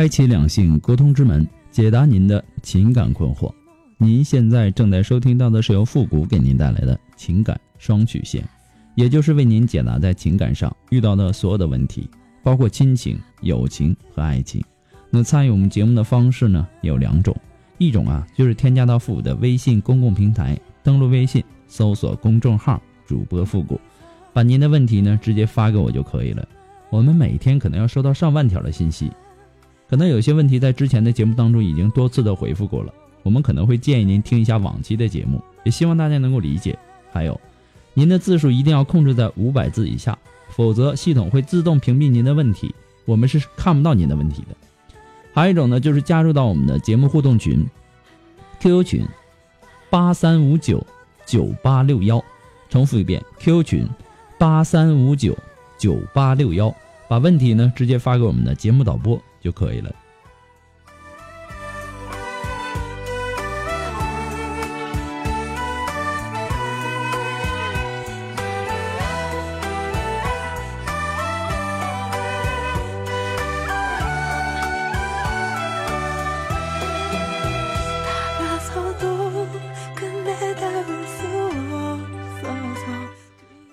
开启两性沟通之门，解答您的情感困惑。您现在正在收听到的是由复古给您带来的情感双曲线，也就是为您解答在情感上遇到的所有的问题，包括亲情、友情和爱情。那参与我们节目的方式呢有两种，一种啊就是添加到复古的微信公共平台，登录微信搜索公众号主播复古，把您的问题呢直接发给我就可以了。我们每天可能要收到上万条的信息。可能有些问题在之前的节目当中已经多次的回复过了，我们可能会建议您听一下往期的节目，也希望大家能够理解。还有，您的字数一定要控制在五百字以下，否则系统会自动屏蔽您的问题，我们是看不到您的问题的。还有一种呢，就是加入到我们的节目互动群，QQ 群八三五九九八六幺，重复一遍，QQ 群八三五九九八六幺，把问题呢直接发给我们的节目导播。就可以了。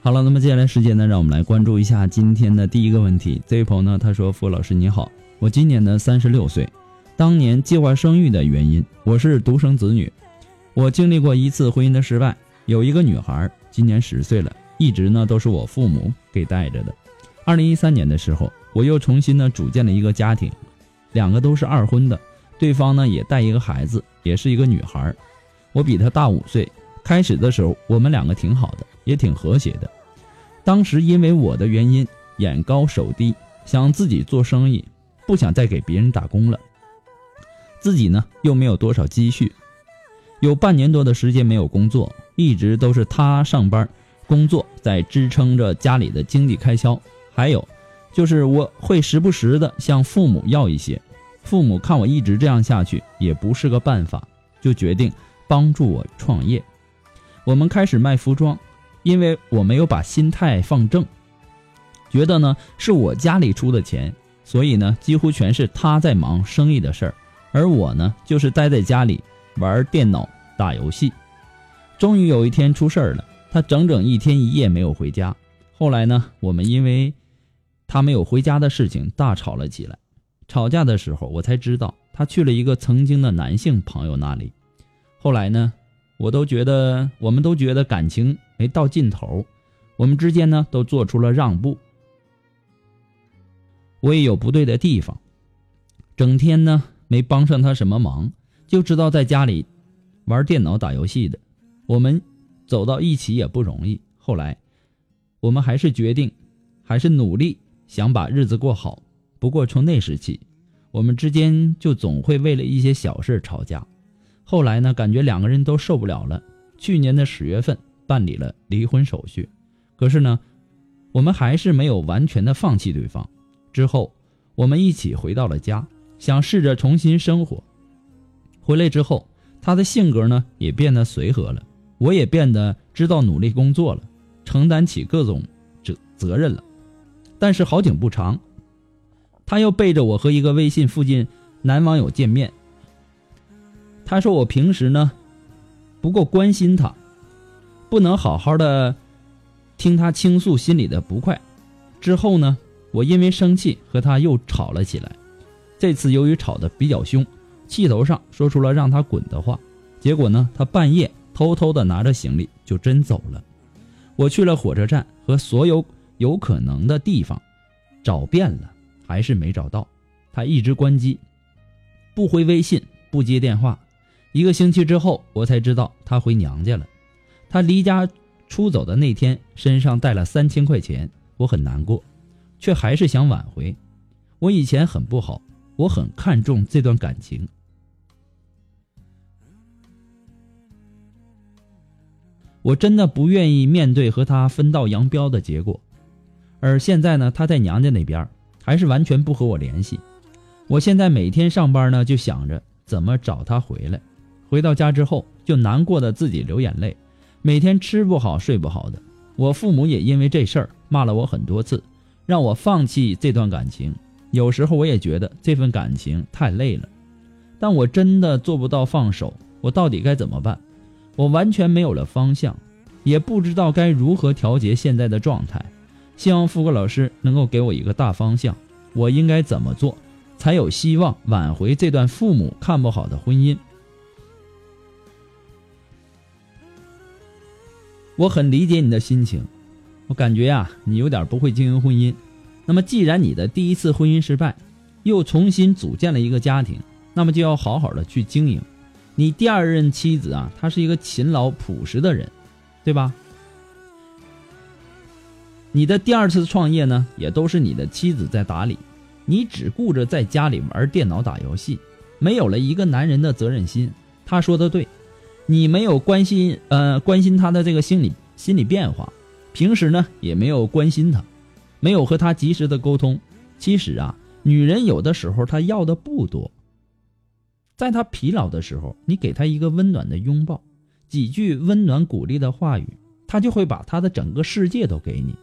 好了，那么接下来时间呢，让我们来关注一下今天的第一个问题。这位朋友呢，他说：“付老师你好。”我今年呢三十六岁，当年计划生育的原因，我是独生子女，我经历过一次婚姻的失败，有一个女孩，今年十岁了，一直呢都是我父母给带着的。二零一三年的时候，我又重新呢组建了一个家庭，两个都是二婚的，对方呢也带一个孩子，也是一个女孩，我比她大五岁。开始的时候，我们两个挺好的，也挺和谐的。当时因为我的原因，眼高手低，想自己做生意。不想再给别人打工了，自己呢又没有多少积蓄，有半年多的时间没有工作，一直都是他上班工作在支撑着家里的经济开销。还有，就是我会时不时的向父母要一些，父母看我一直这样下去也不是个办法，就决定帮助我创业。我们开始卖服装，因为我没有把心态放正，觉得呢是我家里出的钱。所以呢，几乎全是他在忙生意的事儿，而我呢，就是待在家里玩电脑、打游戏。终于有一天出事儿了，他整整一天一夜没有回家。后来呢，我们因为他没有回家的事情大吵了起来。吵架的时候，我才知道他去了一个曾经的男性朋友那里。后来呢，我都觉得，我们都觉得感情没到尽头，我们之间呢，都做出了让步。我也有不对的地方，整天呢没帮上他什么忙，就知道在家里玩电脑打游戏的。我们走到一起也不容易。后来，我们还是决定，还是努力想把日子过好。不过从那时起，我们之间就总会为了一些小事吵架。后来呢，感觉两个人都受不了了。去年的十月份办理了离婚手续，可是呢，我们还是没有完全的放弃对方。之后，我们一起回到了家，想试着重新生活。回来之后，他的性格呢也变得随和了，我也变得知道努力工作了，承担起各种责责任了。但是好景不长，他又背着我和一个微信附近男网友见面。他说我平时呢不够关心他，不能好好的听他倾诉心里的不快。之后呢？我因为生气和他又吵了起来，这次由于吵得比较凶，气头上说出了让他滚的话，结果呢，他半夜偷偷的拿着行李就真走了。我去了火车站和所有有可能的地方，找遍了，还是没找到。他一直关机，不回微信，不接电话。一个星期之后，我才知道他回娘家了。他离家出走的那天身上带了三千块钱，我很难过，却还是想挽回。我以前很不好，我很看重这段感情。我真的不愿意面对和他分道扬镳的结果，而现在呢，他在娘家那边还是完全不和我联系。我现在每天上班呢，就想着怎么找他回来。回到家之后，就难过的自己流眼泪，每天吃不好睡不好的。我父母也因为这事儿骂了我很多次，让我放弃这段感情。有时候我也觉得这份感情太累了，但我真的做不到放手。我到底该怎么办？我完全没有了方向，也不知道该如何调节现在的状态。希望富贵老师能够给我一个大方向，我应该怎么做，才有希望挽回这段父母看不好的婚姻？我很理解你的心情，我感觉呀，你有点不会经营婚姻。那么，既然你的第一次婚姻失败，又重新组建了一个家庭，那么就要好好的去经营。你第二任妻子啊，她是一个勤劳朴实的人，对吧？你的第二次创业呢，也都是你的妻子在打理，你只顾着在家里玩电脑打游戏，没有了一个男人的责任心。他说的对，你没有关心呃关心他的这个心理心理变化，平时呢也没有关心他，没有和他及时的沟通。其实啊，女人有的时候她要的不多。在她疲劳的时候，你给她一个温暖的拥抱，几句温暖鼓励的话语，她就会把她的整个世界都给你。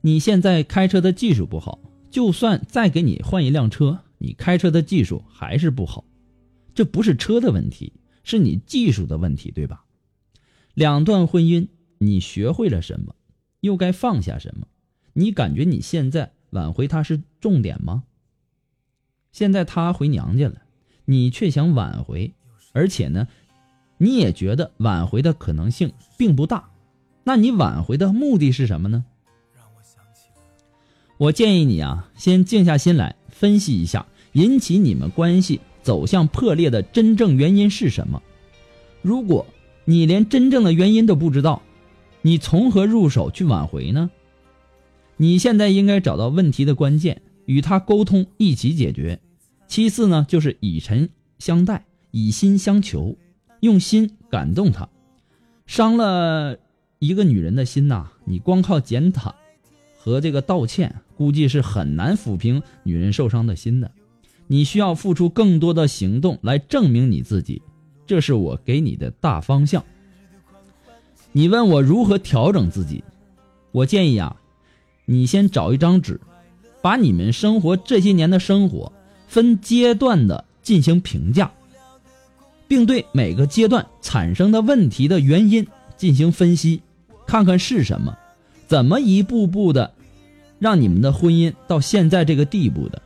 你现在开车的技术不好，就算再给你换一辆车，你开车的技术还是不好。这不是车的问题，是你技术的问题，对吧？两段婚姻，你学会了什么？又该放下什么？你感觉你现在挽回他是重点吗？现在他回娘家了。你却想挽回，而且呢，你也觉得挽回的可能性并不大，那你挽回的目的是什么呢？我建议你啊，先静下心来分析一下，引起你们关系走向破裂的真正原因是什么。如果你连真正的原因都不知道，你从何入手去挽回呢？你现在应该找到问题的关键，与他沟通，一起解决。其次呢，就是以诚相待，以心相求，用心感动他。伤了一个女人的心呐，你光靠检讨和这个道歉，估计是很难抚平女人受伤的心的。你需要付出更多的行动来证明你自己，这是我给你的大方向。你问我如何调整自己，我建议啊，你先找一张纸，把你们生活这些年的生活。分阶段的进行评价，并对每个阶段产生的问题的原因进行分析，看看是什么，怎么一步步的让你们的婚姻到现在这个地步的。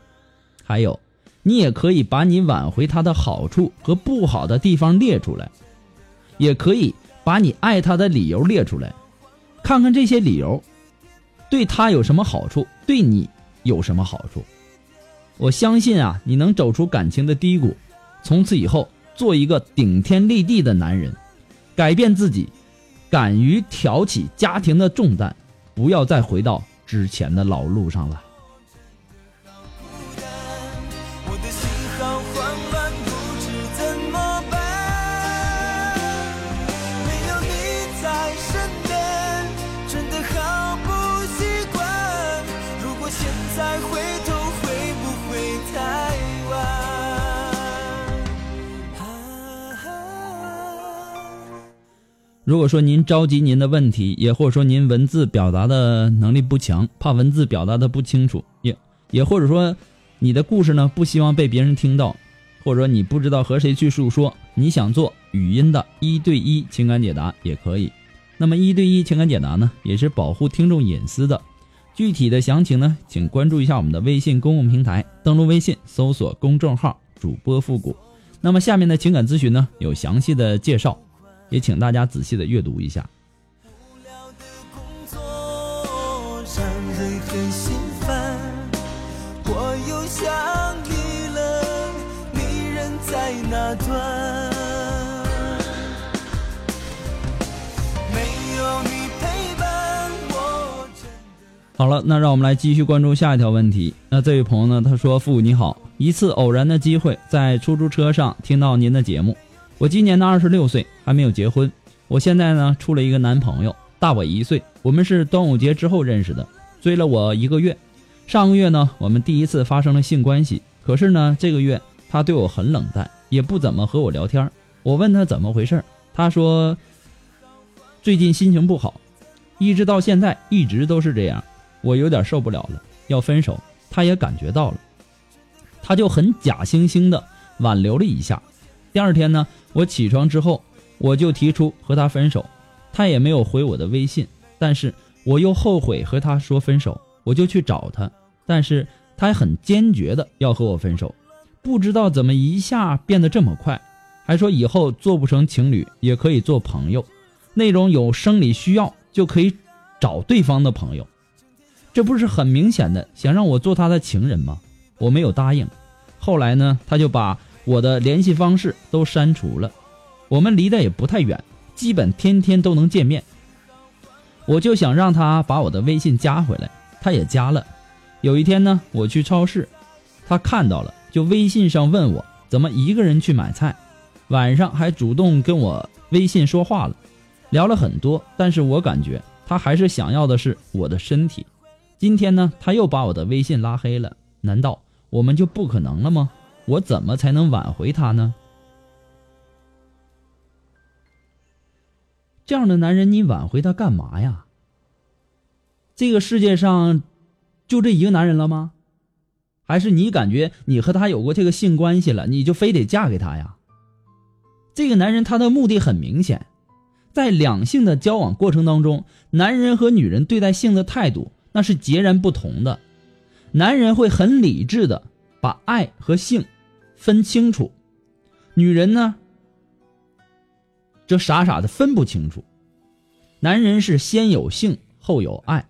还有，你也可以把你挽回他的好处和不好的地方列出来，也可以把你爱他的理由列出来，看看这些理由对他有什么好处，对你有什么好处。我相信啊，你能走出感情的低谷，从此以后做一个顶天立地的男人，改变自己，敢于挑起家庭的重担，不要再回到之前的老路上了。如果说您着急您的问题，也或者说您文字表达的能力不强，怕文字表达的不清楚，也也或者说你的故事呢不希望被别人听到，或者你不知道和谁去诉说，你想做语音的一对一情感解答也可以。那么一对一情感解答呢，也是保护听众隐私的。具体的详情呢，请关注一下我们的微信公共平台，登录微信搜索公众号主播复古。那么下面的情感咨询呢，有详细的介绍。也请大家仔细的阅读一下。无聊的工作让人很心烦。我又想了你人在哪端。没有你陪伴我。好了，那让我们来继续关注下一条问题。那这位朋友呢，他说，父，你好，一次偶然的机会，在出租车上听到您的节目。我今年呢二十六岁，还没有结婚。我现在呢处了一个男朋友，大我一岁。我们是端午节之后认识的，追了我一个月。上个月呢，我们第一次发生了性关系。可是呢，这个月他对我很冷淡，也不怎么和我聊天。我问他怎么回事，他说最近心情不好，一直到现在一直都是这样。”我有点受不了了，要分手。他也感觉到了，他就很假惺惺的挽留了一下。第二天呢，我起床之后，我就提出和他分手，他也没有回我的微信。但是我又后悔和他说分手，我就去找他，但是他很坚决的要和我分手。不知道怎么一下变得这么快，还说以后做不成情侣也可以做朋友，那种有生理需要就可以找对方的朋友。这不是很明显的想让我做他的情人吗？我没有答应。后来呢，他就把我的联系方式都删除了。我们离得也不太远，基本天天都能见面。我就想让他把我的微信加回来，他也加了。有一天呢，我去超市，他看到了，就微信上问我怎么一个人去买菜。晚上还主动跟我微信说话了，聊了很多。但是我感觉他还是想要的是我的身体。今天呢，他又把我的微信拉黑了。难道我们就不可能了吗？我怎么才能挽回他呢？这样的男人，你挽回他干嘛呀？这个世界上就这一个男人了吗？还是你感觉你和他有过这个性关系了，你就非得嫁给他呀？这个男人他的目的很明显，在两性的交往过程当中，男人和女人对待性的态度。那是截然不同的，男人会很理智的把爱和性分清楚，女人呢，则傻傻的分不清楚。男人是先有性后有爱，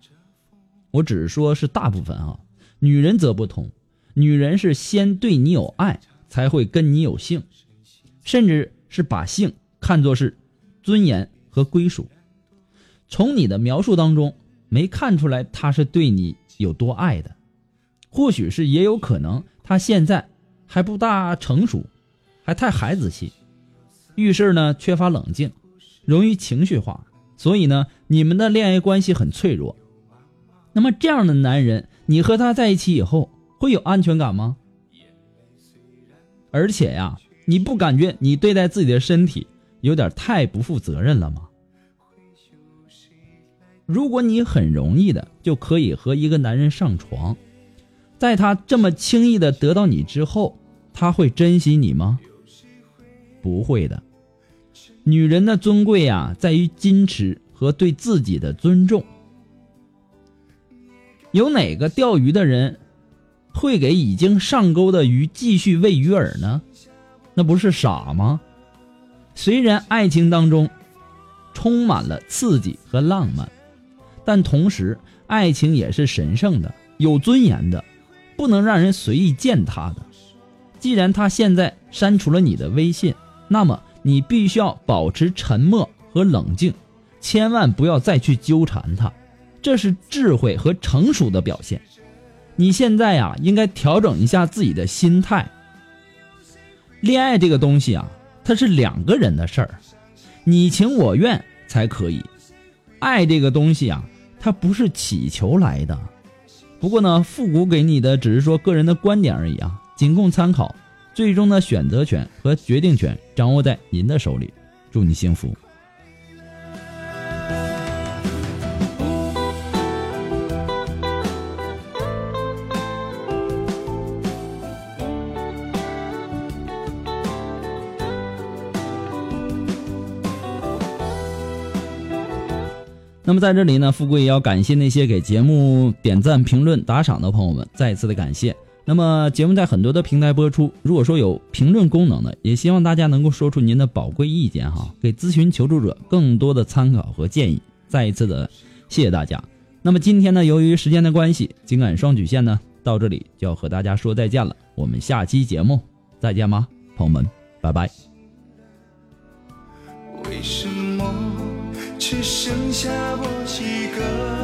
我只是说是大部分啊，女人则不同，女人是先对你有爱，才会跟你有性，甚至是把性看作是尊严和归属。从你的描述当中。没看出来他是对你有多爱的，或许是也有可能他现在还不大成熟，还太孩子气，遇事呢缺乏冷静，容易情绪化，所以呢你们的恋爱关系很脆弱。那么这样的男人，你和他在一起以后会有安全感吗？而且呀，你不感觉你对待自己的身体有点太不负责任了吗？如果你很容易的就可以和一个男人上床，在他这么轻易的得到你之后，他会珍惜你吗？不会的。女人的尊贵呀，在于矜持和对自己的尊重。有哪个钓鱼的人会给已经上钩的鱼继续喂鱼饵呢？那不是傻吗？虽然爱情当中充满了刺激和浪漫。但同时，爱情也是神圣的、有尊严的，不能让人随意践踏的。既然他现在删除了你的微信，那么你必须要保持沉默和冷静，千万不要再去纠缠他，这是智慧和成熟的表现。你现在呀，应该调整一下自己的心态。恋爱这个东西啊，它是两个人的事儿，你情我愿才可以。爱这个东西啊。它不是乞求来的，不过呢，复古给你的只是说个人的观点而已啊，仅供参考，最终的选择权和决定权掌握在您的手里，祝你幸福。那么在这里呢，富贵也要感谢那些给节目点赞、评论、打赏的朋友们，再一次的感谢。那么节目在很多的平台播出，如果说有评论功能的，也希望大家能够说出您的宝贵意见哈，给咨询求助者更多的参考和建议。再一次的谢谢大家。那么今天呢，由于时间的关系，情感双曲线呢到这里就要和大家说再见了。我们下期节目再见吧，朋友们，拜拜。为什？只剩下我一个。